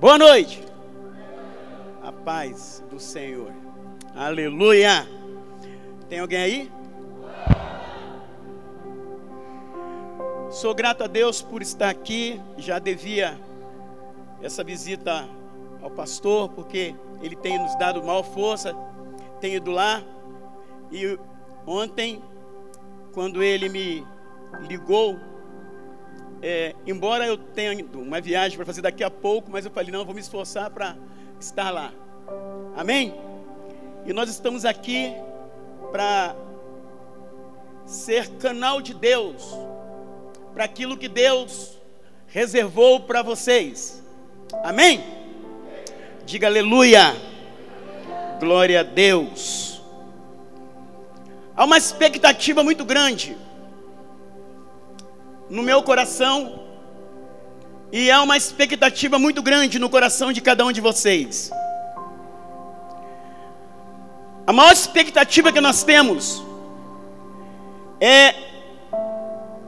Boa noite. A paz do Senhor. Aleluia. Tem alguém aí? Sou grato a Deus por estar aqui. Já devia essa visita ao pastor, porque ele tem nos dado maior força. Tenho ido lá. E ontem, quando ele me ligou, é, embora eu tenha uma viagem para fazer daqui a pouco, mas eu falei, não, eu vou me esforçar para estar lá. Amém? E nós estamos aqui para ser canal de Deus, para aquilo que Deus reservou para vocês. Amém? Diga aleluia. Glória a Deus. Há uma expectativa muito grande no meu coração e há uma expectativa muito grande no coração de cada um de vocês. A maior expectativa que nós temos é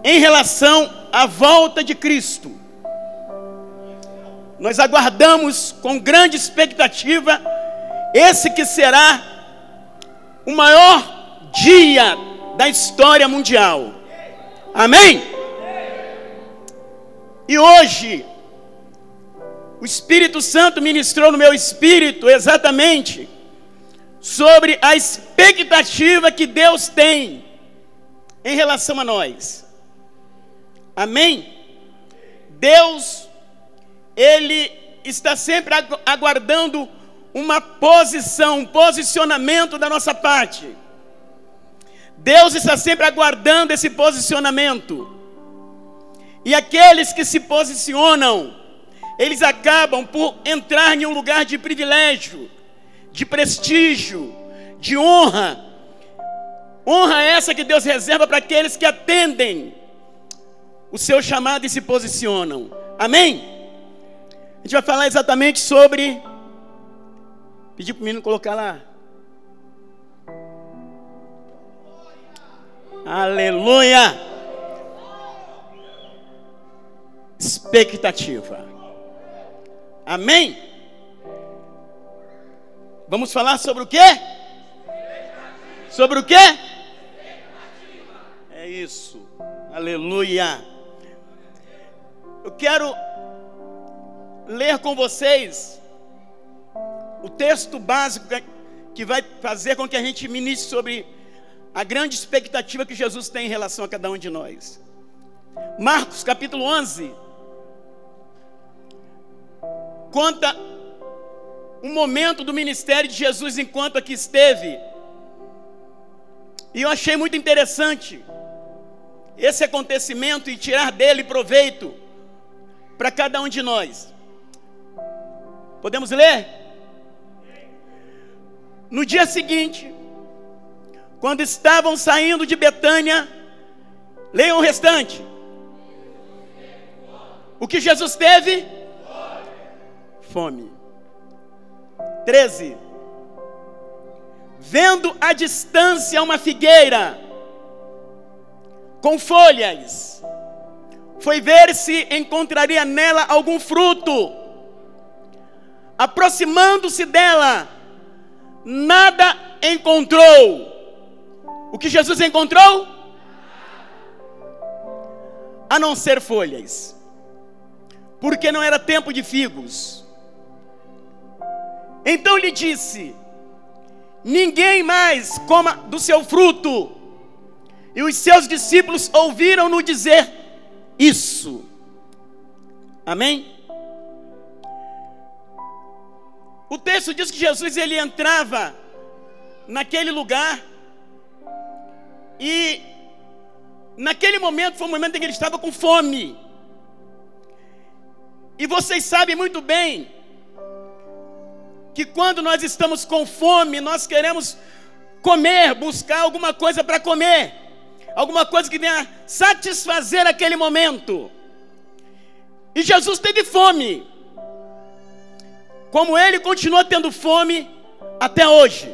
em relação à volta de Cristo. Nós aguardamos com grande expectativa esse que será o maior dia da história mundial. Amém? E hoje, o Espírito Santo ministrou no meu espírito exatamente sobre a expectativa que Deus tem em relação a nós. Amém? Deus, Ele está sempre aguardando uma posição, um posicionamento da nossa parte. Deus está sempre aguardando esse posicionamento. E aqueles que se posicionam, eles acabam por entrar em um lugar de privilégio, de prestígio, de honra. Honra essa que Deus reserva para aqueles que atendem o seu chamado e se posicionam. Amém? A gente vai falar exatamente sobre. Pedir para o menino colocar lá. Aleluia! Expectativa. Amém? Vamos falar sobre o quê? Sobre o quê? É isso. Aleluia. Eu quero ler com vocês o texto básico que vai fazer com que a gente ministre sobre a grande expectativa que Jesus tem em relação a cada um de nós. Marcos capítulo 11, conta um momento do ministério de Jesus enquanto aqui esteve. E eu achei muito interessante esse acontecimento e tirar dele proveito para cada um de nós. Podemos ler? No dia seguinte, quando estavam saindo de Betânia, leiam o restante. O que Jesus teve? Fome. 13. Vendo à distância uma figueira com folhas, foi ver se encontraria nela algum fruto. Aproximando-se dela, nada encontrou. O que Jesus encontrou? A não ser folhas, porque não era tempo de figos. Então lhe disse: Ninguém mais coma do seu fruto. E os seus discípulos ouviram-no dizer isso. Amém? O texto diz que Jesus ele entrava naquele lugar e naquele momento foi o momento em que ele estava com fome. E vocês sabem muito bem que quando nós estamos com fome, nós queremos comer, buscar alguma coisa para comer, alguma coisa que venha satisfazer aquele momento. E Jesus teve fome, como ele continua tendo fome até hoje.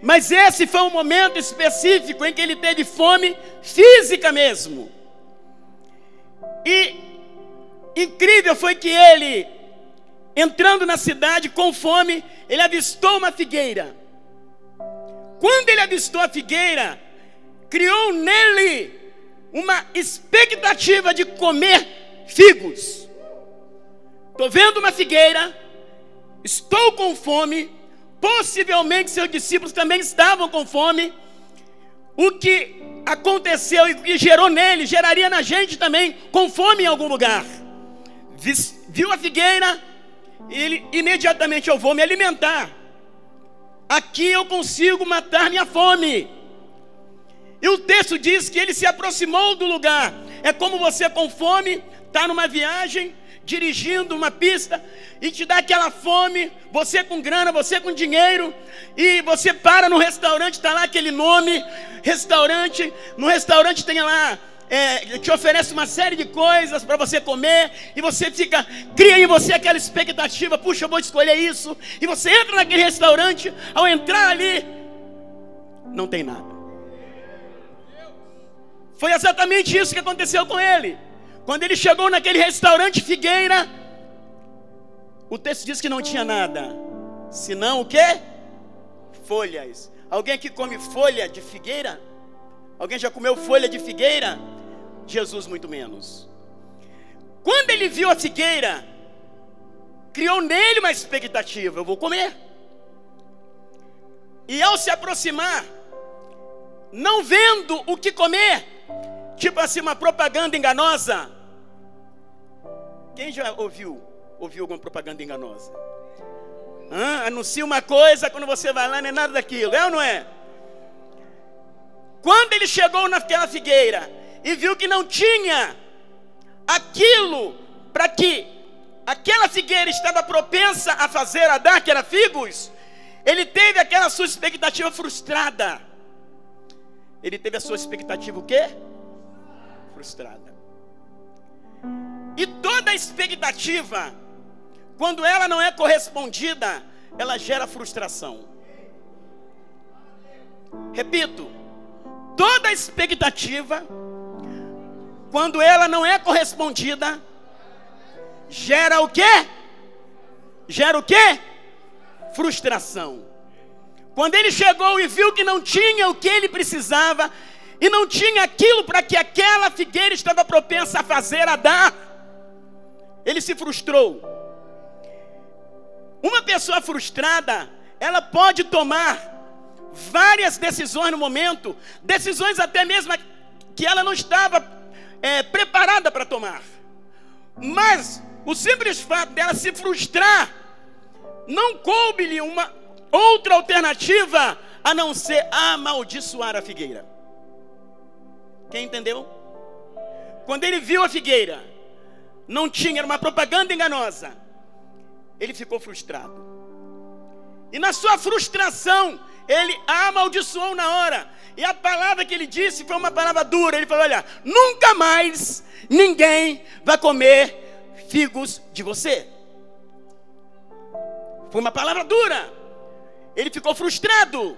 Mas esse foi um momento específico em que ele teve fome física mesmo. E incrível foi que ele entrando na cidade com fome, ele avistou uma figueira. Quando ele avistou a figueira, criou nele uma expectativa de comer figos. Estou vendo uma figueira, estou com fome, possivelmente seus discípulos também estavam com fome. O que aconteceu e que gerou nele, geraria na gente também com fome em algum lugar. Viu a figueira, ele imediatamente eu vou me alimentar. Aqui eu consigo matar minha fome. E o texto diz que ele se aproximou do lugar. É como você com fome, está numa viagem, dirigindo uma pista, e te dá aquela fome, você com grana, você com dinheiro, e você para no restaurante, está lá aquele nome, restaurante, no restaurante tem lá é, te oferece uma série de coisas para você comer, e você fica, cria em você aquela expectativa, puxa, eu vou escolher isso, e você entra naquele restaurante, ao entrar ali, não tem nada. Foi exatamente isso que aconteceu com ele. Quando ele chegou naquele restaurante Figueira, o texto diz que não tinha nada, senão o que? Folhas. Alguém aqui come folha de figueira? Alguém já comeu folha de figueira? Jesus muito menos. Quando ele viu a figueira, criou nele uma expectativa: eu vou comer. E ao se aproximar, não vendo o que comer, tipo assim, uma propaganda enganosa. Quem já ouviu? Ouviu alguma propaganda enganosa? Hã? Anuncia uma coisa, quando você vai lá, não é nada daquilo, é ou não é? Quando ele chegou naquela figueira e viu que não tinha aquilo para que aquela figueira estava propensa a fazer, a dar, que era figos, ele teve aquela sua expectativa frustrada. Ele teve a sua expectativa o quê? Frustrada. E toda expectativa, quando ela não é correspondida, ela gera frustração. Repito, toda expectativa, quando ela não é correspondida, gera o quê? Gera o quê? Frustração. Quando ele chegou e viu que não tinha o que ele precisava, e não tinha aquilo para que aquela figueira estava propensa a fazer, a dar, ele se frustrou. Uma pessoa frustrada, ela pode tomar várias decisões no momento, decisões até mesmo que ela não estava é, preparada para tomar. Mas o simples fato dela se frustrar, não coube-lhe uma outra alternativa a não ser amaldiçoar a figueira. Quem entendeu? Quando ele viu a figueira, não tinha, era uma propaganda enganosa. Ele ficou frustrado. E na sua frustração, ele amaldiçoou na hora. E a palavra que ele disse foi uma palavra dura. Ele falou: Olha, nunca mais ninguém vai comer figos de você. Foi uma palavra dura. Ele ficou frustrado.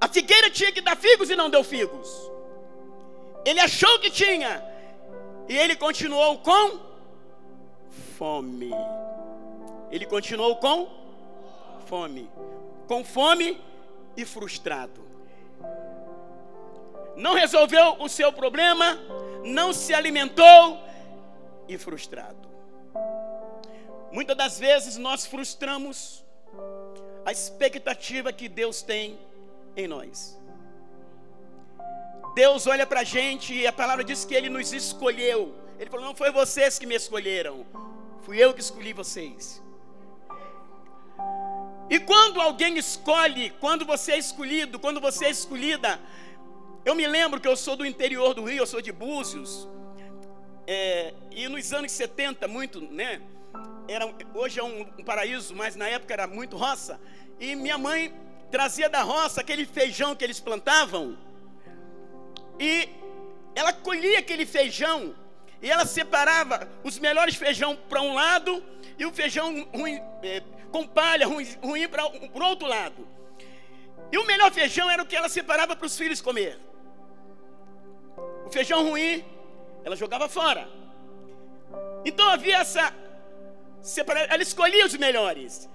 A figueira tinha que dar figos e não deu figos. Ele achou que tinha. E ele continuou com fome. Ele continuou com fome. Com fome e frustrado. Não resolveu o seu problema, não se alimentou e frustrado. Muitas das vezes nós frustramos a expectativa que Deus tem em nós. Deus olha para a gente e a palavra diz que Ele nos escolheu. Ele falou: Não foi vocês que me escolheram, fui eu que escolhi vocês. E quando alguém escolhe, quando você é escolhido, quando você é escolhida, eu me lembro que eu sou do interior do Rio, eu sou de Búzios, é, e nos anos 70, muito, né? Era, hoje é um, um paraíso, mas na época era muito roça. E minha mãe trazia da roça aquele feijão que eles plantavam. E ela colhia aquele feijão e ela separava os melhores feijão para um lado e o feijão ruim, é, com palha ruim, ruim para o outro lado. E o melhor feijão era o que ela separava para os filhos comer. O feijão ruim, ela jogava fora. Então havia essa ela escolhia os melhores.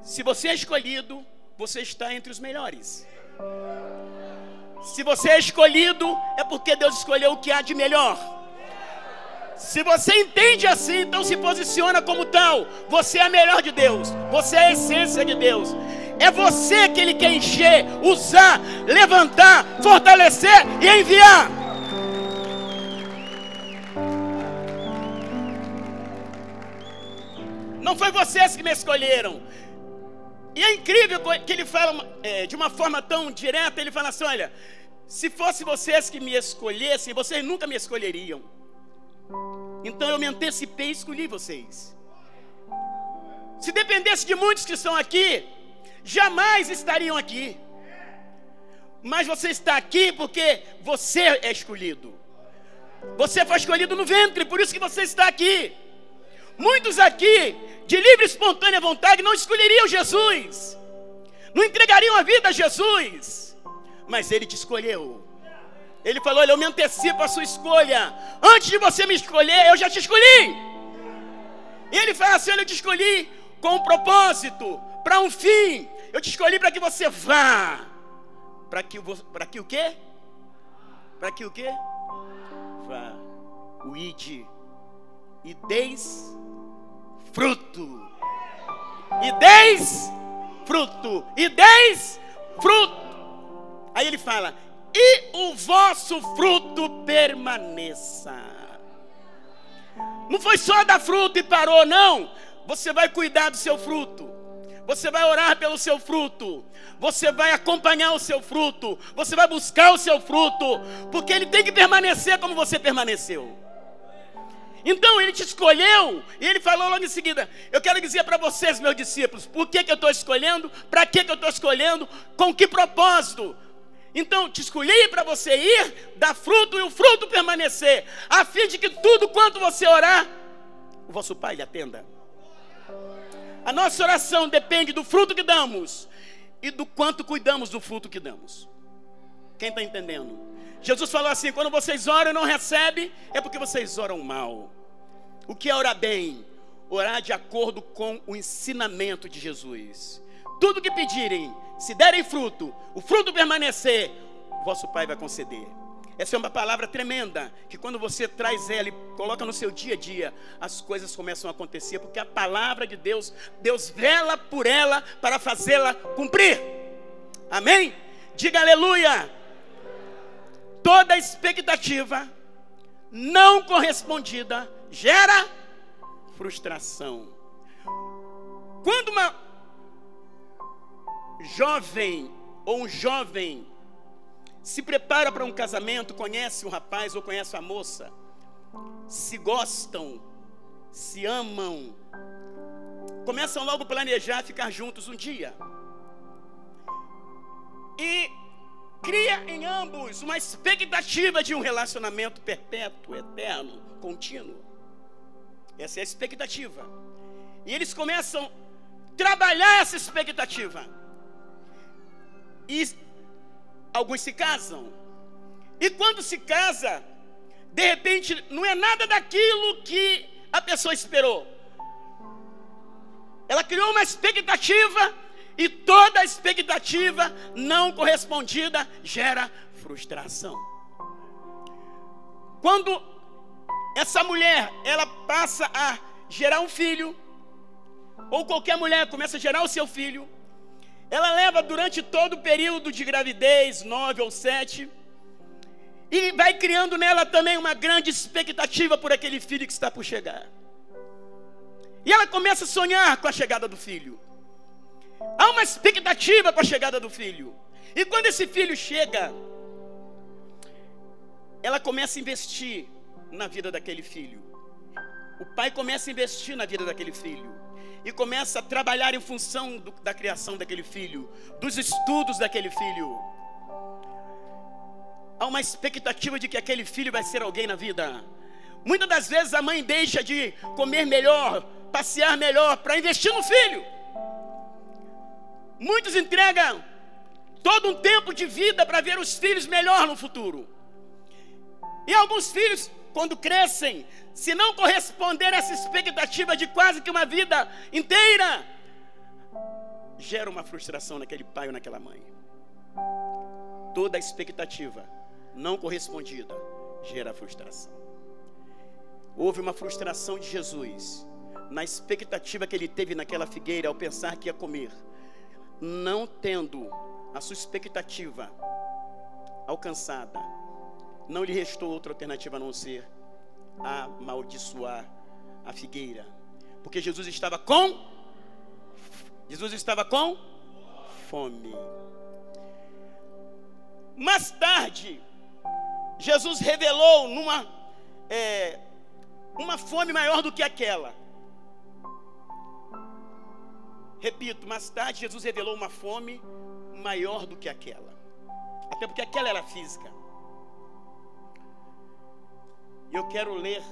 Se você é escolhido, você está entre os melhores. Se você é escolhido, é porque Deus escolheu o que há de melhor. Se você entende assim, então se posiciona como tal. Você é a melhor de Deus. Você é a essência de Deus. É você que Ele quer encher, usar, levantar, fortalecer e enviar. Não foi vocês que me escolheram. E é incrível que ele fala é, de uma forma tão direta, ele fala assim, olha, se fosse vocês que me escolhessem, vocês nunca me escolheriam. Então eu me antecipei e escolhi vocês. Se dependesse de muitos que estão aqui, jamais estariam aqui. Mas você está aqui porque você é escolhido. Você foi escolhido no ventre, por isso que você está aqui. Muitos aqui, de livre e espontânea vontade, não escolheriam Jesus, não entregariam a vida a Jesus, mas Ele te escolheu. Ele falou: Olha, eu me antecipo a sua escolha. Antes de você me escolher, eu já te escolhi. E ele fala assim: Olha, eu te escolhi com um propósito, para um fim. Eu te escolhi para que você vá. Para que, para que o quê? Para que o quê? Vá. O ide. E deis fruto. E deis fruto. E deis fruto. Aí ele fala: e o vosso fruto permaneça. Não foi só dar fruto e parou, não. Você vai cuidar do seu fruto. Você vai orar pelo seu fruto. Você vai acompanhar o seu fruto. Você vai buscar o seu fruto. Porque ele tem que permanecer como você permaneceu. Então ele te escolheu e ele falou logo em seguida: Eu quero dizer para vocês, meus discípulos, por que, que eu estou escolhendo, para que, que eu estou escolhendo, com que propósito. Então te escolhi para você ir, dar fruto e o fruto permanecer, a fim de que tudo quanto você orar, o vosso Pai lhe atenda. A nossa oração depende do fruto que damos e do quanto cuidamos do fruto que damos. Quem está entendendo? Jesus falou assim: quando vocês oram e não recebem, é porque vocês oram mal. O que é orar bem? Orar de acordo com o ensinamento de Jesus. Tudo que pedirem, se derem fruto, o fruto permanecer, vosso Pai vai conceder. Essa é uma palavra tremenda, que quando você traz ela e coloca no seu dia a dia, as coisas começam a acontecer, porque a palavra de Deus, Deus vela por ela para fazê-la cumprir. Amém? Diga aleluia. Toda expectativa não correspondida gera frustração. Quando uma jovem ou um jovem se prepara para um casamento, conhece um rapaz ou conhece uma moça, se gostam, se amam, começam logo a planejar ficar juntos um dia. E cria em ambos uma expectativa de um relacionamento perpétuo, eterno, contínuo. Essa é a expectativa. E eles começam a trabalhar essa expectativa. E alguns se casam. E quando se casa, de repente não é nada daquilo que a pessoa esperou. Ela criou uma expectativa e toda expectativa não correspondida gera frustração. Quando essa mulher, ela passa a gerar um filho, ou qualquer mulher começa a gerar o seu filho, ela leva durante todo o período de gravidez, nove ou sete, e vai criando nela também uma grande expectativa por aquele filho que está por chegar. E ela começa a sonhar com a chegada do filho. Há uma expectativa para a chegada do filho. E quando esse filho chega, ela começa a investir na vida daquele filho. O pai começa a investir na vida daquele filho. E começa a trabalhar em função do, da criação daquele filho, dos estudos daquele filho. Há uma expectativa de que aquele filho vai ser alguém na vida. Muitas das vezes a mãe deixa de comer melhor, passear melhor, para investir no filho. Muitos entregam todo um tempo de vida para ver os filhos melhor no futuro. E alguns filhos quando crescem, se não corresponder a essa expectativa de quase que uma vida inteira, gera uma frustração naquele pai ou naquela mãe. Toda expectativa não correspondida gera frustração. Houve uma frustração de Jesus na expectativa que ele teve naquela figueira ao pensar que ia comer, não tendo a sua expectativa alcançada, não lhe restou outra alternativa a não ser amaldiçoar a figueira, porque Jesus estava com Jesus estava com fome. Mais tarde, Jesus revelou numa é, uma fome maior do que aquela. Repito, mais tarde Jesus revelou uma fome maior do que aquela. Até porque aquela era física. Eu quero ler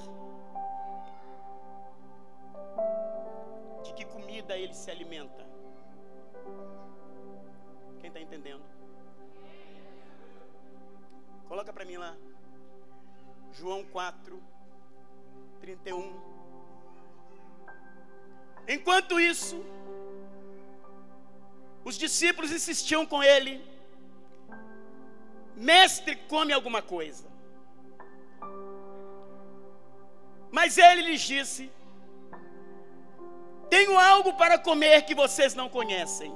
de que comida ele se alimenta. Quem está entendendo? Coloca para mim lá. João 4, 31. Enquanto isso, os discípulos insistiam com ele: Mestre, come alguma coisa. Mas ele lhes disse: Tenho algo para comer que vocês não conhecem.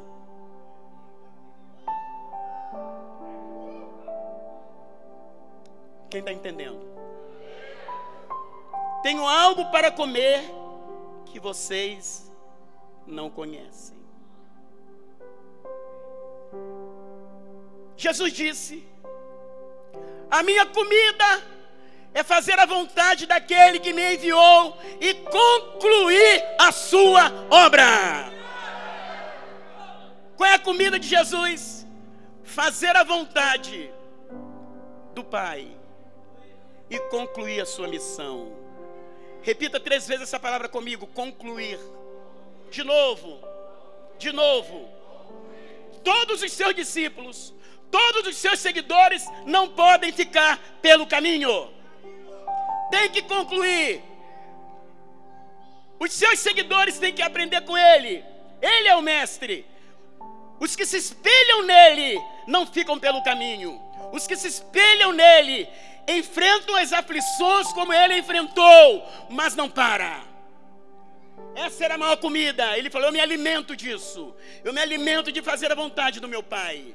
Quem está entendendo? Tenho algo para comer que vocês não conhecem. Jesus disse: A minha comida é fazer a vontade daquele que me enviou e concluir a sua obra. Qual é a comida de Jesus? Fazer a vontade do Pai e concluir a sua missão. Repita três vezes essa palavra comigo: concluir. De novo, de novo. Todos os seus discípulos, todos os seus seguidores não podem ficar pelo caminho. Tem que concluir. Os seus seguidores têm que aprender com ele. Ele é o mestre. Os que se espelham nele não ficam pelo caminho. Os que se espelham nele enfrentam as aflições como ele enfrentou, mas não para. Essa era a maior comida. Ele falou: Eu me alimento disso. Eu me alimento de fazer a vontade do meu Pai.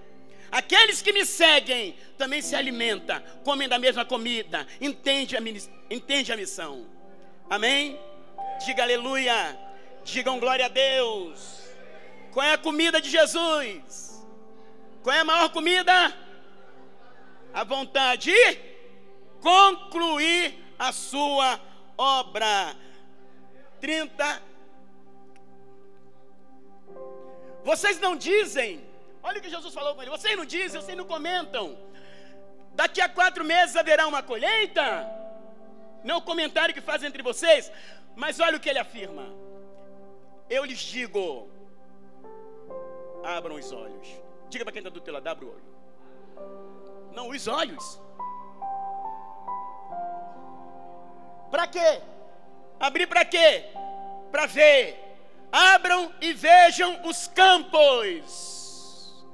Aqueles que me seguem também se alimentam, comem da mesma comida, entende a, entende a missão. Amém? Diga aleluia. Digam glória a Deus. Qual é a comida de Jesus? Qual é a maior comida? A vontade concluir a sua obra. 30. Vocês não dizem, olha o que Jesus falou com ele, vocês não dizem, vocês não comentam. Daqui a quatro meses haverá uma colheita? Não o comentário que fazem entre vocês, mas olha o que ele afirma. Eu lhes digo, abram os olhos. Diga para quem está do teu lado, abra o olho. Não, os olhos. Para quê? Abrir para quê? Para ver. Abram e vejam os campos.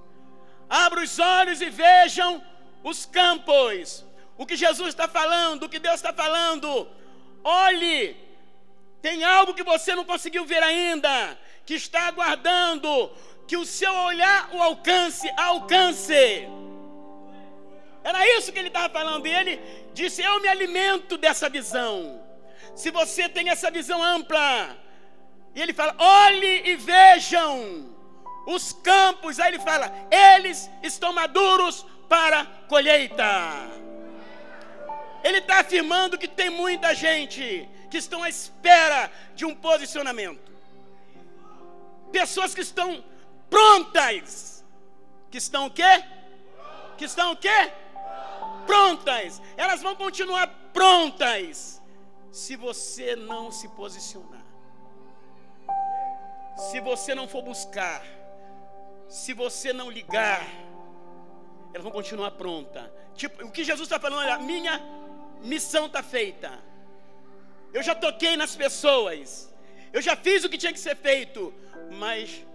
Abra os olhos e vejam os campos. O que Jesus está falando, o que Deus está falando. Olhe, tem algo que você não conseguiu ver ainda, que está aguardando que o seu olhar o alcance, alcance. Era isso que ele estava falando. E ele disse: Eu me alimento dessa visão. Se você tem essa visão ampla, e ele fala: olhe e vejam os campos. Aí ele fala: eles estão maduros para colheita. Ele está afirmando que tem muita gente que estão à espera de um posicionamento. Pessoas que estão prontas. Que estão o quê? Que estão o quê? prontas, elas vão continuar prontas, se você não se posicionar, se você não for buscar, se você não ligar, elas vão continuar prontas. Tipo, o que Jesus está falando é: a minha missão está feita. Eu já toquei nas pessoas. Eu já fiz o que tinha que ser feito. Mas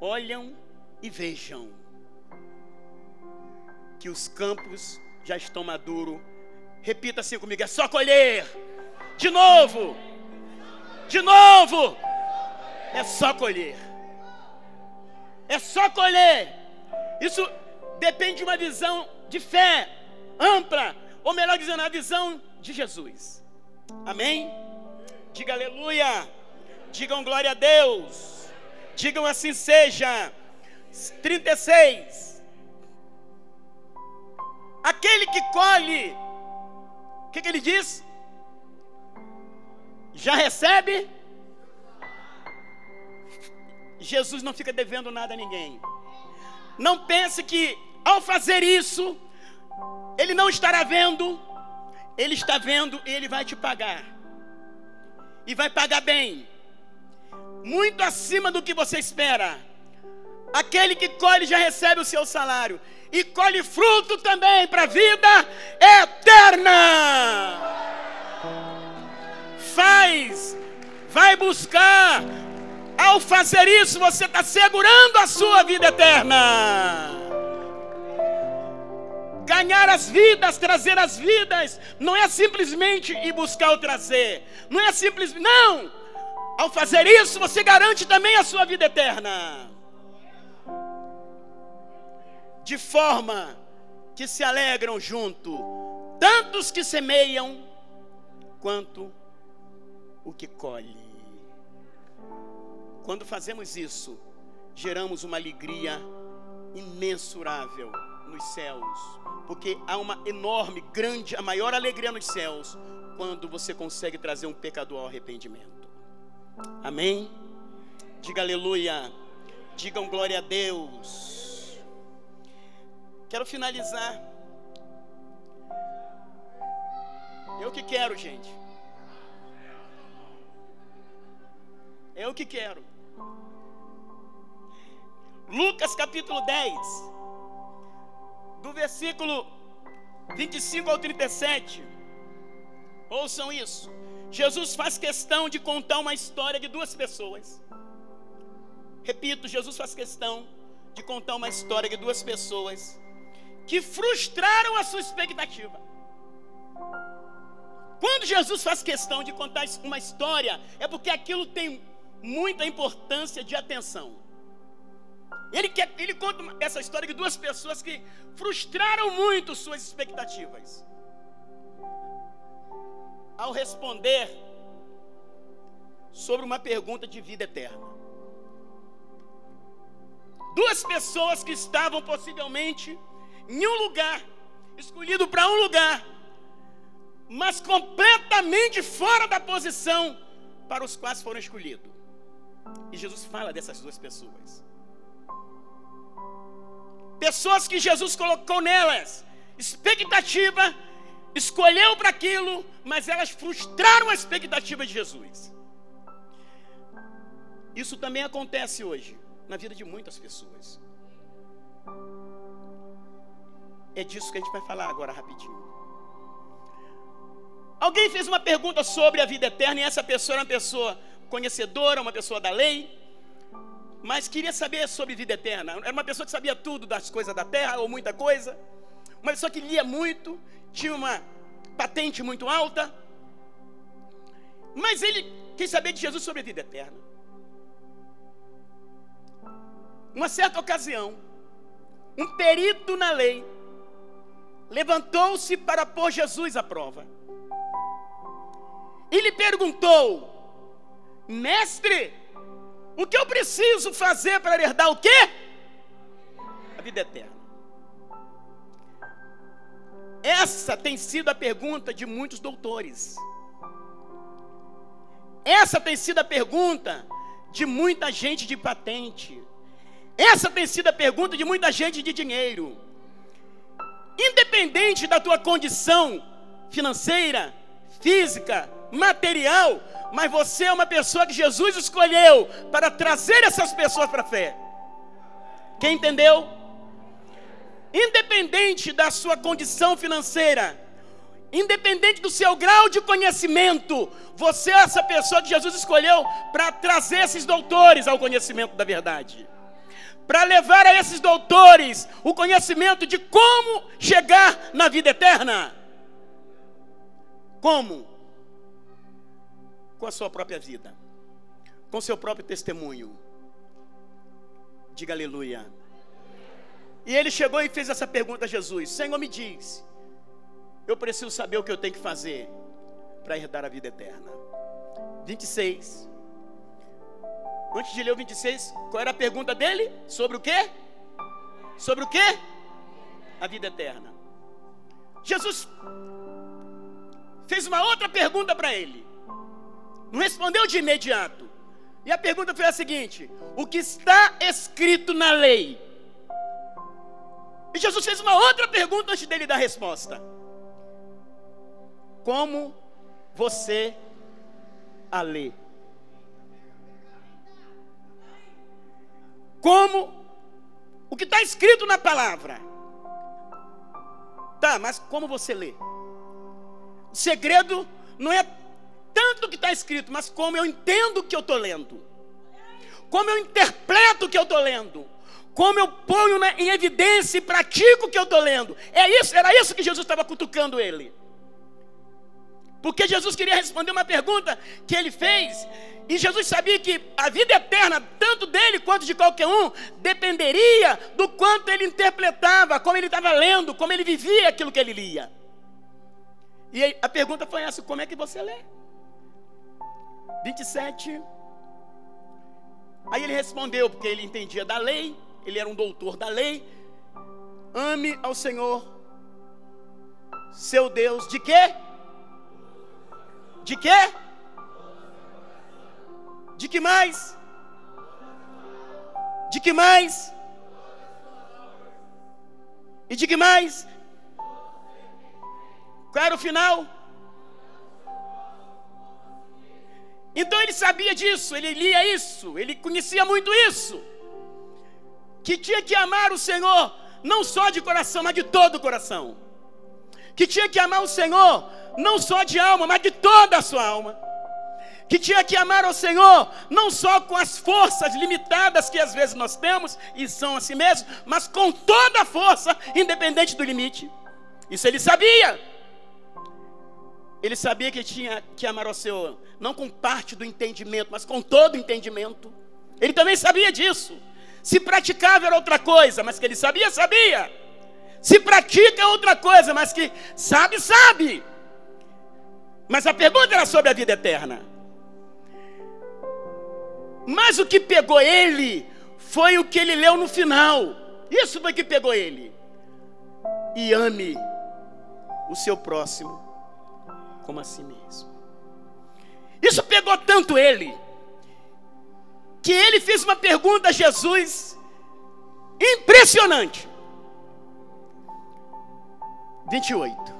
olham e vejam que os campos já estão maduros. Repita assim comigo: é só colher. De novo. De novo. É só colher. É só colher. Isso depende de uma visão de fé ampla, ou melhor dizendo, a visão de Jesus. Amém? Diga aleluia. Digam glória a Deus. Digam assim seja. 36. Aquele que colhe, o que, que ele diz? Já recebe? Jesus não fica devendo nada a ninguém. Não pense que ao fazer isso, ele não estará vendo, ele está vendo e ele vai te pagar. E vai pagar bem. Muito acima do que você espera. Aquele que colhe já recebe o seu salário e colhe fruto também para a vida eterna. Faz, vai buscar. Ao fazer isso, você está segurando a sua vida eterna. Ganhar as vidas, trazer as vidas, não é simplesmente ir buscar o trazer, não é simplesmente, não. Ao fazer isso, você garante também a sua vida eterna de forma que se alegram junto, tantos que semeiam, quanto o que colhe. Quando fazemos isso, geramos uma alegria imensurável nos céus, porque há uma enorme, grande, a maior alegria nos céus quando você consegue trazer um pecador ao arrependimento. Amém? Diga aleluia. Digam glória a Deus. Quero finalizar. Eu que quero, gente. Eu que quero. Lucas capítulo 10, do versículo 25 ao 37. Ouçam isso. Jesus faz questão de contar uma história de duas pessoas. Repito, Jesus faz questão de contar uma história de duas pessoas que frustraram a sua expectativa. Quando Jesus faz questão de contar uma história, é porque aquilo tem muita importância de atenção. Ele, quer, ele conta essa história de duas pessoas que frustraram muito suas expectativas. Ao responder sobre uma pergunta de vida eterna. Duas pessoas que estavam possivelmente em um lugar, escolhido para um lugar, mas completamente fora da posição para os quais foram escolhidos. E Jesus fala dessas duas pessoas. Pessoas que Jesus colocou nelas expectativa, escolheu para aquilo, mas elas frustraram a expectativa de Jesus. Isso também acontece hoje na vida de muitas pessoas. É disso que a gente vai falar agora rapidinho. Alguém fez uma pergunta sobre a vida eterna e essa pessoa era uma pessoa conhecedora, uma pessoa da lei, mas queria saber sobre vida eterna. Era uma pessoa que sabia tudo das coisas da terra ou muita coisa, uma pessoa que lia muito, tinha uma patente muito alta, mas ele quis saber de Jesus sobre vida eterna. Uma certa ocasião, um perito na lei levantou-se para pôr Jesus à prova. E lhe perguntou: Mestre, o que eu preciso fazer para herdar o quê? A vida eterna. Essa tem sido a pergunta de muitos doutores. Essa tem sido a pergunta de muita gente de patente. Essa tem sido a pergunta de muita gente de dinheiro independente da tua condição financeira, física, material, mas você é uma pessoa que Jesus escolheu para trazer essas pessoas para a fé. Quem entendeu? Independente da sua condição financeira, independente do seu grau de conhecimento, você é essa pessoa que Jesus escolheu para trazer esses doutores ao conhecimento da verdade. Para levar a esses doutores o conhecimento de como chegar na vida eterna. Como? Com a sua própria vida, com seu próprio testemunho. Diga aleluia. E ele chegou e fez essa pergunta a Jesus: Senhor, me diz, eu preciso saber o que eu tenho que fazer para herdar a vida eterna. 26. Antes de ler o 26, qual era a pergunta dele? Sobre o quê? Sobre o quê? A vida eterna. Jesus fez uma outra pergunta para ele. Não respondeu de imediato. E a pergunta foi a seguinte: O que está escrito na lei? E Jesus fez uma outra pergunta antes dele dar a resposta: Como você a lê? Como o que está escrito na palavra? Tá, mas como você lê? O segredo não é o que está escrito, mas como eu entendo o que eu estou lendo. Como eu interpreto o que eu estou lendo. Como eu ponho em evidência e pratico o que eu estou lendo. É isso, era isso que Jesus estava cutucando ele. Porque Jesus queria responder uma pergunta que ele fez. E Jesus sabia que a vida eterna, tanto dele quanto de qualquer um, dependeria do quanto ele interpretava, como ele estava lendo, como ele vivia aquilo que ele lia. E a pergunta foi essa: como é que você lê? 27. Aí ele respondeu, porque ele entendia da lei, ele era um doutor da lei. Ame ao Senhor, seu Deus, de quê? De quê? De que mais? De que mais? E de que mais? Qual era o final? Então ele sabia disso, ele lia isso, ele conhecia muito isso. Que tinha que amar o Senhor, não só de coração, mas de todo o coração. Que tinha que amar o Senhor, não só de alma, mas de toda a sua alma. Que tinha que amar o Senhor, não só com as forças limitadas que às vezes nós temos, e são assim mesmo, mas com toda a força, independente do limite. Isso ele sabia. Ele sabia que tinha que amar ao Senhor, não com parte do entendimento, mas com todo o entendimento. Ele também sabia disso. Se praticava era outra coisa, mas que ele sabia, sabia. Se pratica é outra coisa, mas que sabe, sabe. Mas a pergunta era sobre a vida eterna. Mas o que pegou ele foi o que ele leu no final. Isso foi o que pegou ele. E ame o seu próximo como a si mesmo. Isso pegou tanto ele, que ele fez uma pergunta a Jesus impressionante. 28.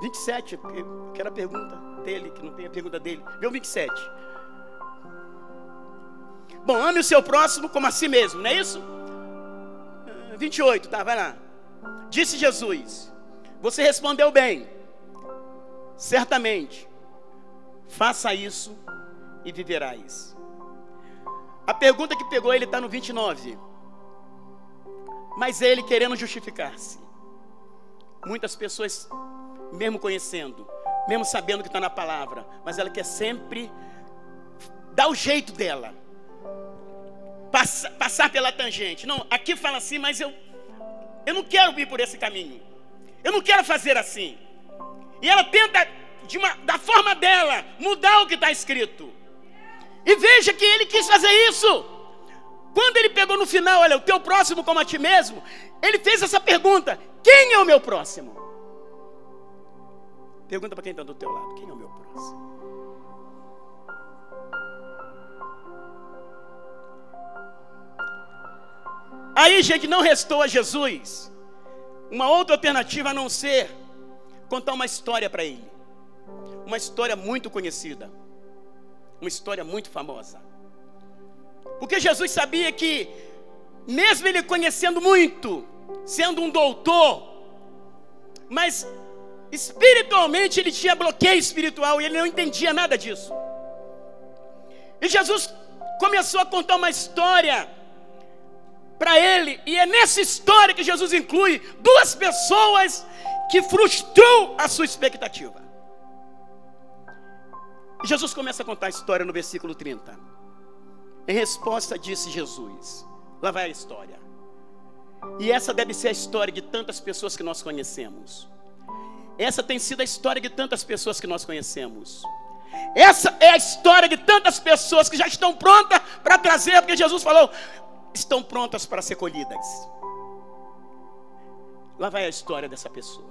Vinte e sete, que a pergunta dele, que não tem a pergunta dele. Viu 27. Bom, ame o seu próximo como a si mesmo, não é isso? 28, tá, vai lá. Disse Jesus: Você respondeu bem. Certamente, faça isso e viverás. A pergunta que pegou ele está no 29. Mas ele querendo justificar-se. Muitas pessoas, mesmo conhecendo, mesmo sabendo que está na palavra, mas ela quer sempre dar o jeito dela, passar, passar pela tangente. Não, aqui fala assim, mas eu eu não quero ir por esse caminho. Eu não quero fazer assim. E ela tenta, uma, da forma dela, mudar o que está escrito. E veja que ele quis fazer isso. Quando ele pegou no final, olha, o teu próximo como a ti mesmo, ele fez essa pergunta: quem é o meu próximo? Pergunta para quem está do teu lado: quem é o meu próximo? Aí, gente, não restou a Jesus uma outra alternativa a não ser contar uma história para ele. Uma história muito conhecida. Uma história muito famosa. Porque Jesus sabia que mesmo ele conhecendo muito, sendo um doutor, mas espiritualmente ele tinha bloqueio espiritual e ele não entendia nada disso. E Jesus começou a contar uma história para ele, e é nessa história que Jesus inclui duas pessoas que frustrou a sua expectativa. Jesus começa a contar a história no versículo 30. Em resposta, disse Jesus: Lá vai a história. E essa deve ser a história de tantas pessoas que nós conhecemos. Essa tem sido a história de tantas pessoas que nós conhecemos. Essa é a história de tantas pessoas que já estão prontas para trazer, porque Jesus falou: estão prontas para ser colhidas. Lá vai a história dessa pessoa.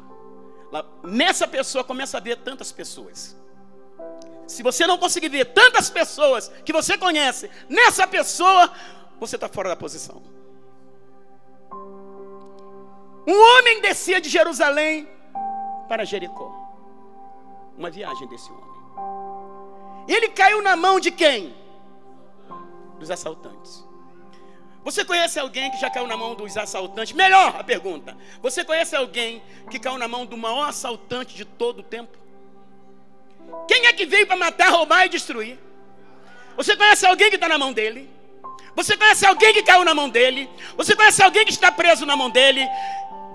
Lá, nessa pessoa começa a ver tantas pessoas. Se você não conseguir ver tantas pessoas que você conhece, nessa pessoa, você está fora da posição. Um homem descia de Jerusalém para Jericó. Uma viagem desse homem. Ele caiu na mão de quem? Dos assaltantes. Você conhece alguém que já caiu na mão dos assaltantes? Melhor a pergunta. Você conhece alguém que caiu na mão do maior assaltante de todo o tempo? Quem é que veio para matar, roubar e destruir? Você conhece alguém que está na mão dele? Você conhece alguém que caiu na mão dele? Você conhece alguém que está preso na mão dele?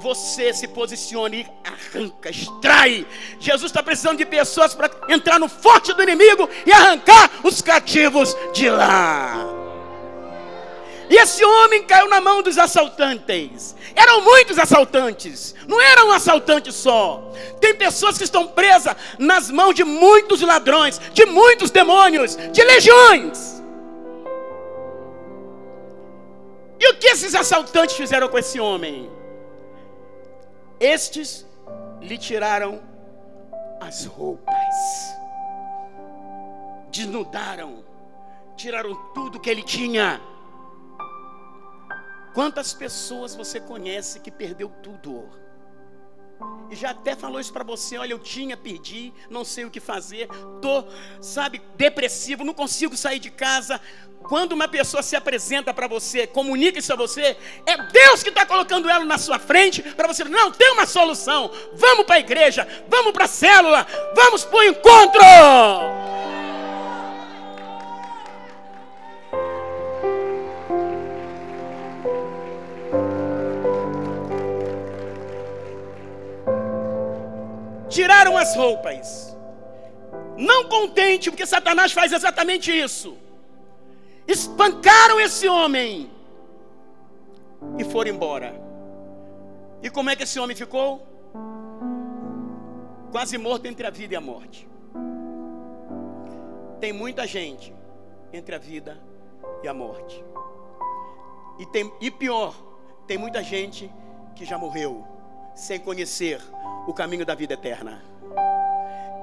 Você se posicione arranca, extrai. Jesus está precisando de pessoas para entrar no forte do inimigo e arrancar os cativos de lá. E esse homem caiu na mão dos assaltantes. Eram muitos assaltantes, não era um assaltante só. Tem pessoas que estão presas nas mãos de muitos ladrões, de muitos demônios, de legiões. E o que esses assaltantes fizeram com esse homem? Estes lhe tiraram as roupas, desnudaram, tiraram tudo que ele tinha Quantas pessoas você conhece que perdeu tudo? E já até falou isso para você, olha, eu tinha, perdi, não sei o que fazer, tô, sabe, depressivo, não consigo sair de casa. Quando uma pessoa se apresenta para você, comunica isso a você, é Deus que está colocando ela na sua frente para você, não, tem uma solução. Vamos para a igreja, vamos para a célula, vamos para o encontro. Tiraram as roupas. Não contente, porque Satanás faz exatamente isso. Espancaram esse homem e foram embora. E como é que esse homem ficou? Quase morto entre a vida e a morte. Tem muita gente entre a vida e a morte. E, tem, e pior, tem muita gente que já morreu sem conhecer o caminho da vida eterna.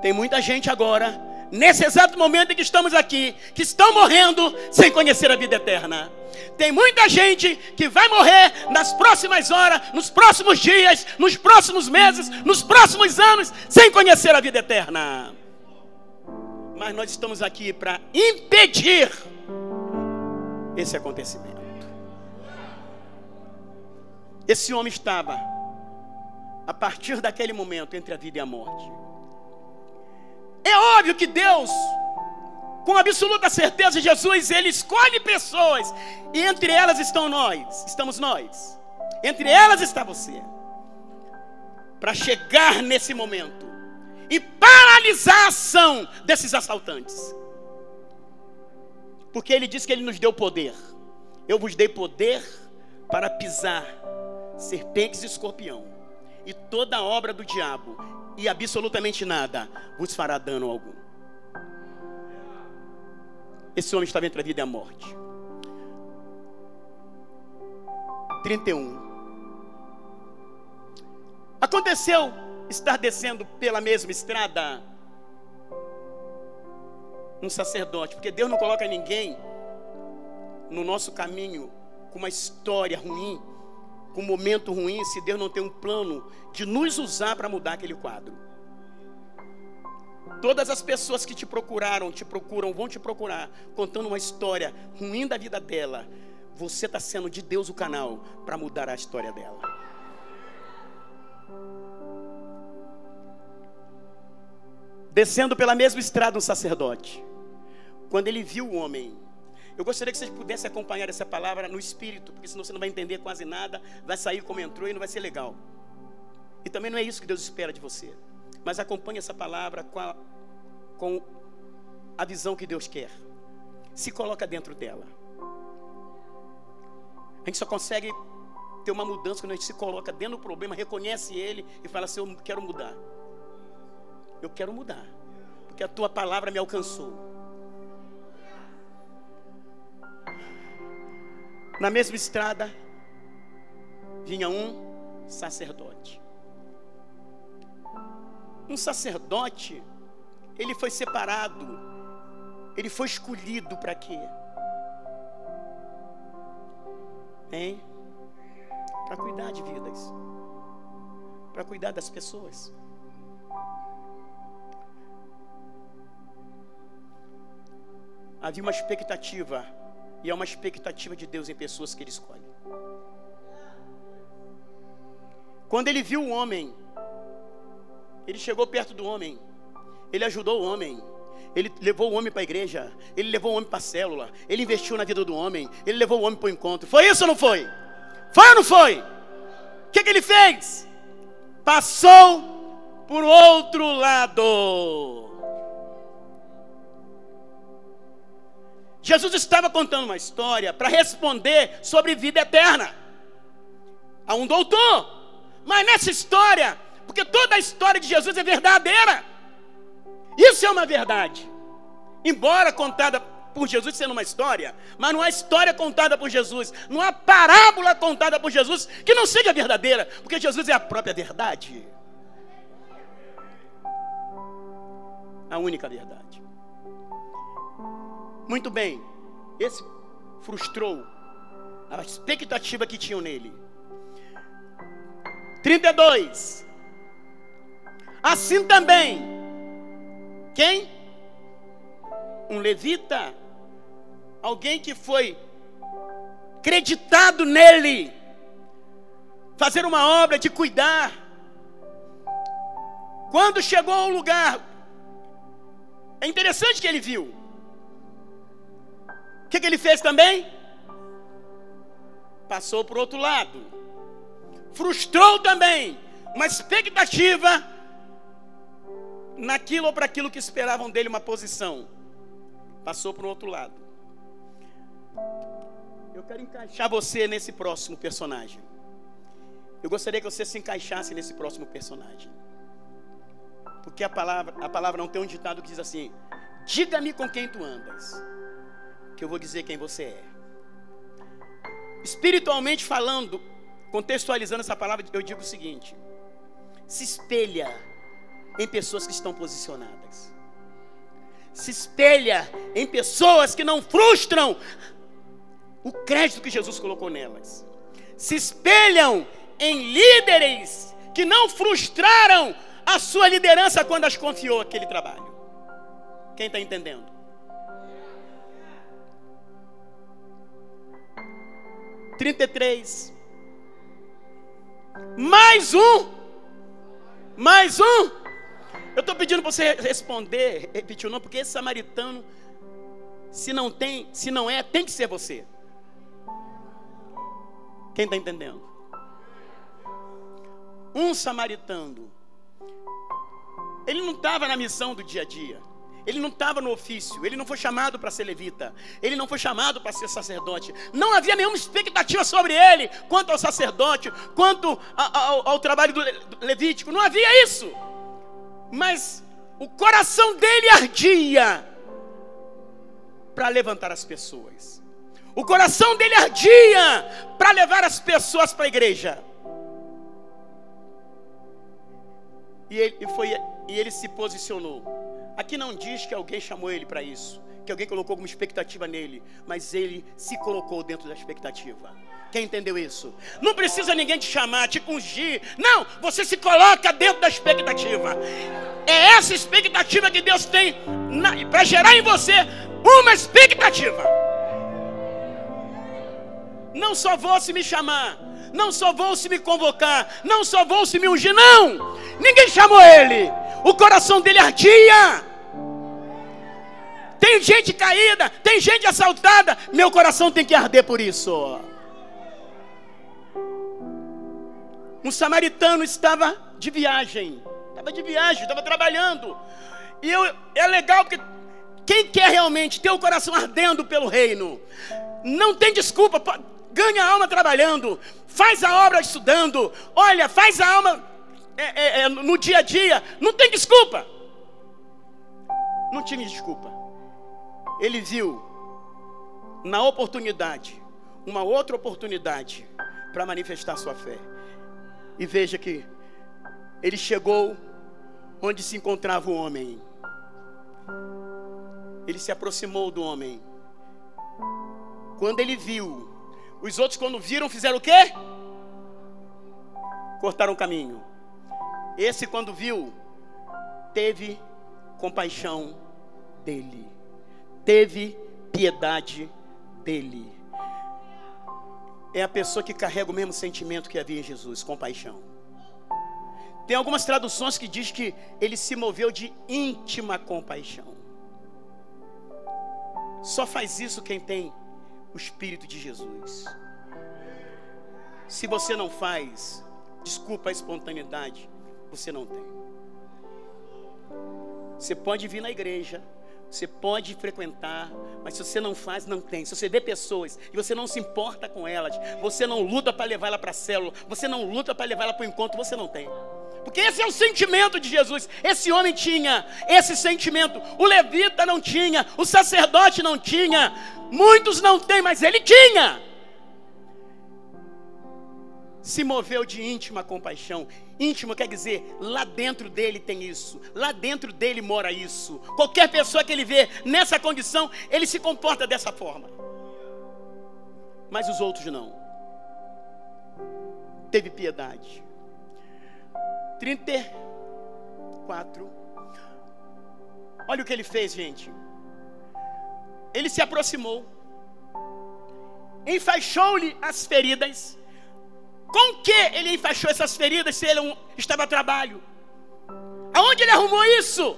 Tem muita gente agora, nesse exato momento em que estamos aqui, que estão morrendo sem conhecer a vida eterna. Tem muita gente que vai morrer nas próximas horas, nos próximos dias, nos próximos meses, nos próximos anos, sem conhecer a vida eterna. Mas nós estamos aqui para impedir esse acontecimento. Esse homem estava a partir daquele momento entre a vida e a morte. Óbvio que Deus, com absoluta certeza, Jesus, ele escolhe pessoas, e entre elas estão nós, estamos nós. Entre elas está você. Para chegar nesse momento e paralisar a ação desses assaltantes. Porque ele diz que ele nos deu poder. Eu vos dei poder para pisar serpentes e escorpião e toda obra do diabo, e absolutamente nada vos fará dano algum. Esse homem estava entre a vida e a morte. 31. Aconteceu estar descendo pela mesma estrada um sacerdote, porque Deus não coloca ninguém no nosso caminho com uma história ruim com um momento ruim se Deus não tem um plano de nos usar para mudar aquele quadro. Todas as pessoas que te procuraram, te procuram, vão te procurar, contando uma história ruim da vida dela, você está sendo de Deus o canal para mudar a história dela. Descendo pela mesma estrada um sacerdote, quando ele viu o homem, eu gostaria que vocês pudessem acompanhar essa palavra no espírito, porque senão você não vai entender quase nada, vai sair como entrou e não vai ser legal. E também não é isso que Deus espera de você. Mas acompanhe essa palavra com a, com a visão que Deus quer. Se coloca dentro dela. A gente só consegue ter uma mudança quando a gente se coloca dentro do problema, reconhece ele e fala assim: Eu quero mudar. Eu quero mudar. Porque a tua palavra me alcançou. Na mesma estrada vinha um sacerdote. Um sacerdote, ele foi separado, ele foi escolhido para quê? Hein? Para cuidar de vidas, para cuidar das pessoas. Havia uma expectativa e é uma expectativa de Deus em pessoas que Ele escolhe. Quando ele viu o homem, ele chegou perto do homem, ele ajudou o homem, ele levou o homem para a igreja, ele levou o homem para a célula, ele investiu na vida do homem, ele levou o homem para o encontro. Foi isso ou não foi? Foi ou não foi? O que, que ele fez? Passou por outro lado. Jesus estava contando uma história para responder sobre vida eterna a um doutor. Mas nessa história, porque toda a história de Jesus é verdadeira, isso é uma verdade. Embora contada por Jesus sendo uma história, mas não há história contada por Jesus, não há parábola contada por Jesus que não seja verdadeira, porque Jesus é a própria verdade. A única verdade. Muito bem, esse frustrou a expectativa que tinham nele. 32. Assim também, quem? Um levita, alguém que foi creditado nele, fazer uma obra de cuidar. Quando chegou ao lugar, é interessante que ele viu o que, que ele fez também? Passou para o outro lado. Frustrou também uma expectativa naquilo ou para aquilo que esperavam dele uma posição. Passou para o outro lado. Eu quero encaixar você nesse próximo personagem. Eu gostaria que você se encaixasse nesse próximo personagem. Porque a palavra, a palavra não tem um ditado que diz assim: Diga-me com quem tu andas que eu vou dizer quem você é. Espiritualmente falando, contextualizando essa palavra, eu digo o seguinte: se espelha em pessoas que estão posicionadas. Se espelha em pessoas que não frustram o crédito que Jesus colocou nelas. Se espelham em líderes que não frustraram a sua liderança quando as confiou aquele trabalho. Quem está entendendo? 33. Mais um. Mais um. Eu estou pedindo para você responder, repetir o nome, porque esse samaritano, se não tem, se não é, tem que ser você. Quem está entendendo? Um samaritano, ele não estava na missão do dia a dia. Ele não estava no ofício, ele não foi chamado para ser levita, ele não foi chamado para ser sacerdote. Não havia nenhuma expectativa sobre ele quanto ao sacerdote, quanto ao, ao trabalho do levítico. Não havia isso. Mas o coração dele ardia para levantar as pessoas. O coração dele ardia para levar as pessoas para a igreja. E ele, foi, e ele se posicionou. Aqui não diz que alguém chamou ele para isso, que alguém colocou alguma expectativa nele, mas ele se colocou dentro da expectativa. Quem entendeu isso? Não precisa ninguém te chamar, te ungir. Não, você se coloca dentro da expectativa. É essa expectativa que Deus tem para gerar em você uma expectativa. Não só vou se me chamar, não só vou se me convocar, não só vou se me ungir, não. Ninguém chamou ele. O coração dele ardia. Tem gente caída, tem gente assaltada. Meu coração tem que arder por isso. Um samaritano estava de viagem. Estava de viagem, estava trabalhando. E eu, é legal porque quem quer realmente ter o coração ardendo pelo reino, não tem desculpa ganha a alma trabalhando, faz a obra estudando, olha, faz a alma é, é, é, no dia a dia, não tem desculpa. Não tinha desculpa. Ele viu na oportunidade, uma outra oportunidade para manifestar sua fé. E veja que ele chegou onde se encontrava o homem. Ele se aproximou do homem. Quando ele viu os outros, quando viram, fizeram o quê? Cortaram o caminho. Esse, quando viu, teve compaixão dele, teve piedade dele. É a pessoa que carrega o mesmo sentimento que havia em Jesus, compaixão. Tem algumas traduções que diz que ele se moveu de íntima compaixão. Só faz isso quem tem o Espírito de Jesus. Se você não faz, desculpa a espontaneidade, você não tem. Você pode vir na igreja, você pode frequentar, mas se você não faz, não tem. Se você vê pessoas e você não se importa com elas, você não luta para levar ela para a célula, você não luta para levar ela para o encontro, você não tem. Porque esse é o sentimento de Jesus. Esse homem tinha esse sentimento. O levita não tinha, o sacerdote não tinha, muitos não têm, mas ele tinha. Se moveu de íntima compaixão. Íntimo quer dizer, lá dentro dele tem isso, lá dentro dele mora isso. Qualquer pessoa que ele vê nessa condição, ele se comporta dessa forma. Mas os outros não. Teve piedade 34. Olha o que ele fez, gente. Ele se aproximou, enfaixou-lhe as feridas. Com que ele enfaixou essas feridas se ele estava a trabalho? Aonde ele arrumou isso?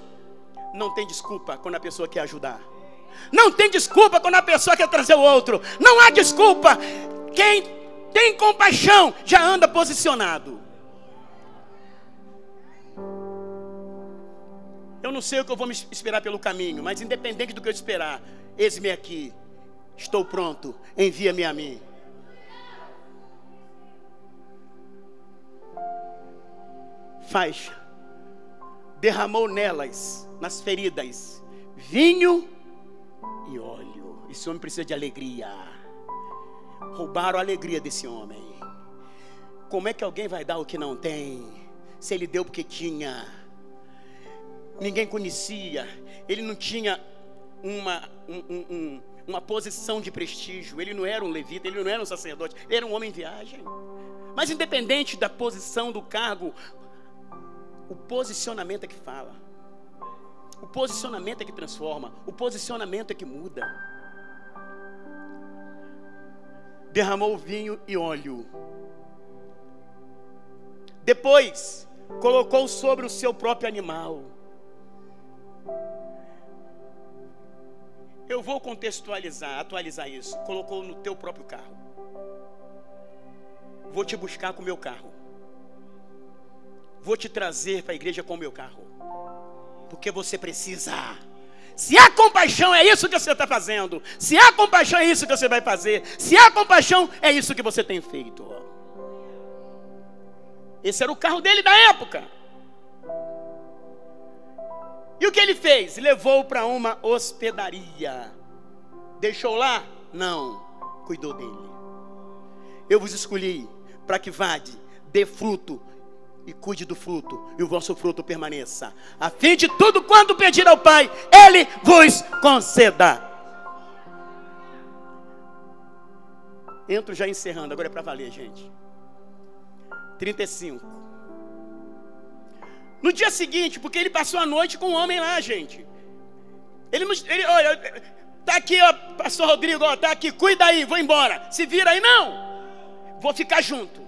Não tem desculpa quando a pessoa quer ajudar. Não tem desculpa quando a pessoa quer trazer o outro. Não há desculpa. Quem tem compaixão já anda posicionado. Eu não sei o que eu vou me esperar pelo caminho, mas independente do que eu esperar, eis-me aqui. Estou pronto. Envia-me a mim. Faixa. Derramou nelas, nas feridas, vinho e óleo. Esse homem precisa de alegria. Roubaram a alegria desse homem. Como é que alguém vai dar o que não tem? Se ele deu porque tinha ninguém conhecia, ele não tinha uma, um, um, uma posição de prestígio, ele não era um levita, ele não era um sacerdote, ele era um homem em viagem. Mas independente da posição, do cargo, o posicionamento é que fala. O posicionamento é que transforma, o posicionamento é que muda. Derramou vinho e óleo. Depois, colocou sobre o seu próprio animal Eu vou contextualizar, atualizar isso. Colocou no teu próprio carro. Vou te buscar com o meu carro. Vou te trazer para a igreja com o meu carro. Porque você precisa. Se há compaixão, é isso que você está fazendo. Se há compaixão, é isso que você vai fazer. Se há compaixão, é isso que você tem feito. Esse era o carro dele da época. E o que ele fez? Levou para uma hospedaria. Deixou lá? Não. Cuidou dele. Eu vos escolhi para que vade, dê fruto e cuide do fruto, e o vosso fruto permaneça, a fim de tudo quanto pedir ao Pai, Ele vos conceda. Entro já encerrando, agora é para valer, gente. 35. No dia seguinte, porque ele passou a noite com um homem lá, gente. Ele, ele olha, Tá aqui, ó, pastor Rodrigo, ó, tá aqui, cuida aí, vou embora. Se vira aí, não. Vou ficar junto.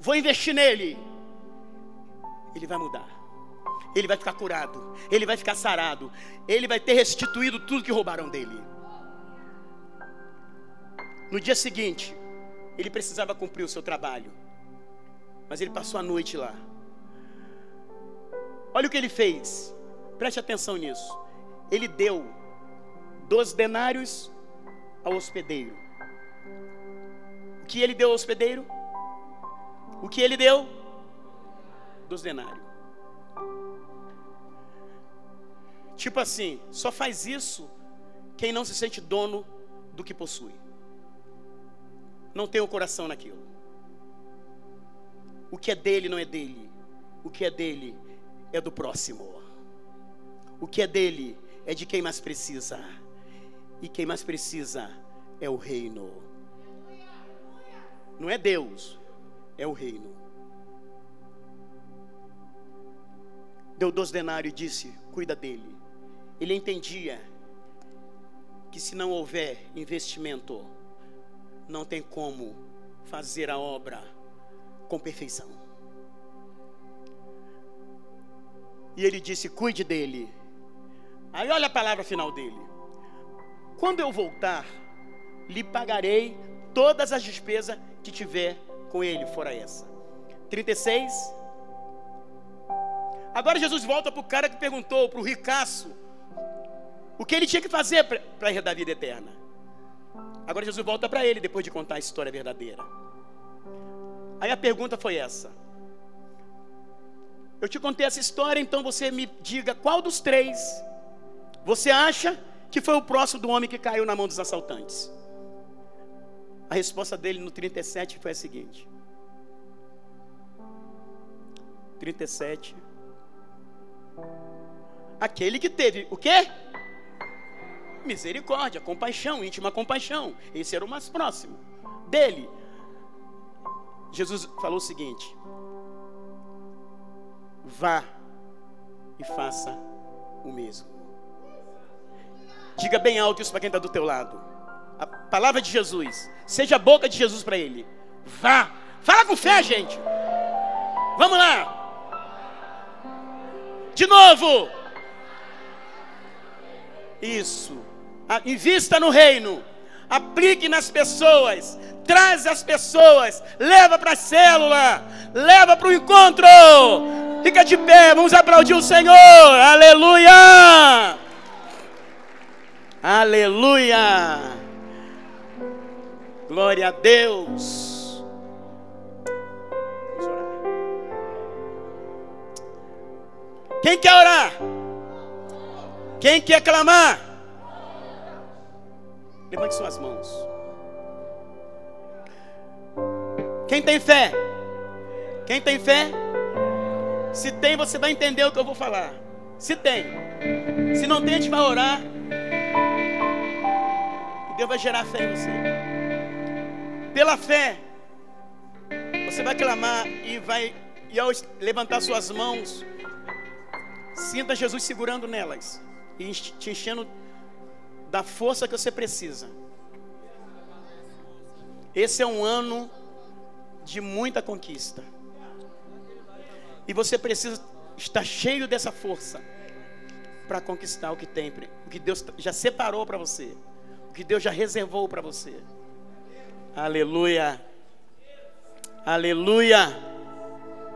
Vou investir nele. Ele vai mudar. Ele vai ficar curado. Ele vai ficar sarado. Ele vai ter restituído tudo que roubaram dele. No dia seguinte, ele precisava cumprir o seu trabalho. Mas ele passou a noite lá. Olha o que ele fez. Preste atenção nisso. Ele deu dois denários ao hospedeiro. O que ele deu ao hospedeiro? O que ele deu? Dos denários. Tipo assim, só faz isso quem não se sente dono do que possui. Não tem o coração naquilo. O que é dele não é dele. O que é dele é do próximo. O que é dele é de quem mais precisa. E quem mais precisa é o reino. Não é Deus, é o reino. Deu dois denários e disse: Cuida dele. Ele entendia que se não houver investimento, não tem como fazer a obra com perfeição. E ele disse: Cuide dele. Aí olha a palavra final dele. Quando eu voltar, lhe pagarei todas as despesas que tiver com ele, fora essa. 36. Agora Jesus volta para o cara que perguntou, para o ricaço, o que ele tinha que fazer para herdar a vida eterna. Agora Jesus volta para ele depois de contar a história verdadeira. Aí a pergunta foi essa: Eu te contei essa história, então você me diga qual dos três você acha que foi o próximo do homem que caiu na mão dos assaltantes? A resposta dele no 37 foi a seguinte: 37. Aquele que teve o quê? Misericórdia, compaixão, íntima compaixão. Esse era o mais próximo dele. Jesus falou o seguinte: Vá e faça o mesmo. Diga bem alto isso para quem está do teu lado. A palavra de Jesus. Seja a boca de Jesus para ele. Vá. Fala com fé, gente. Vamos lá. De novo. Isso. Invista no reino. Aplique nas pessoas. Traz as pessoas. Leva para a célula. Leva para o encontro. Fica de pé. Vamos aplaudir o Senhor. Aleluia. Aleluia. Glória a Deus. Quem quer orar? Quem quer clamar? Levante suas mãos. Quem tem fé? Quem tem fé? Se tem, você vai entender o que eu vou falar. Se tem. Se não tem, a gente vai orar. E Deus vai gerar fé em você. Pela fé, você vai clamar e vai, e ao levantar suas mãos, sinta Jesus segurando nelas e te enchendo da força que você precisa. Esse é um ano de muita conquista. E você precisa estar cheio dessa força para conquistar o que tem, o que Deus já separou para você o que Deus já reservou para você. Aleluia. Aleluia.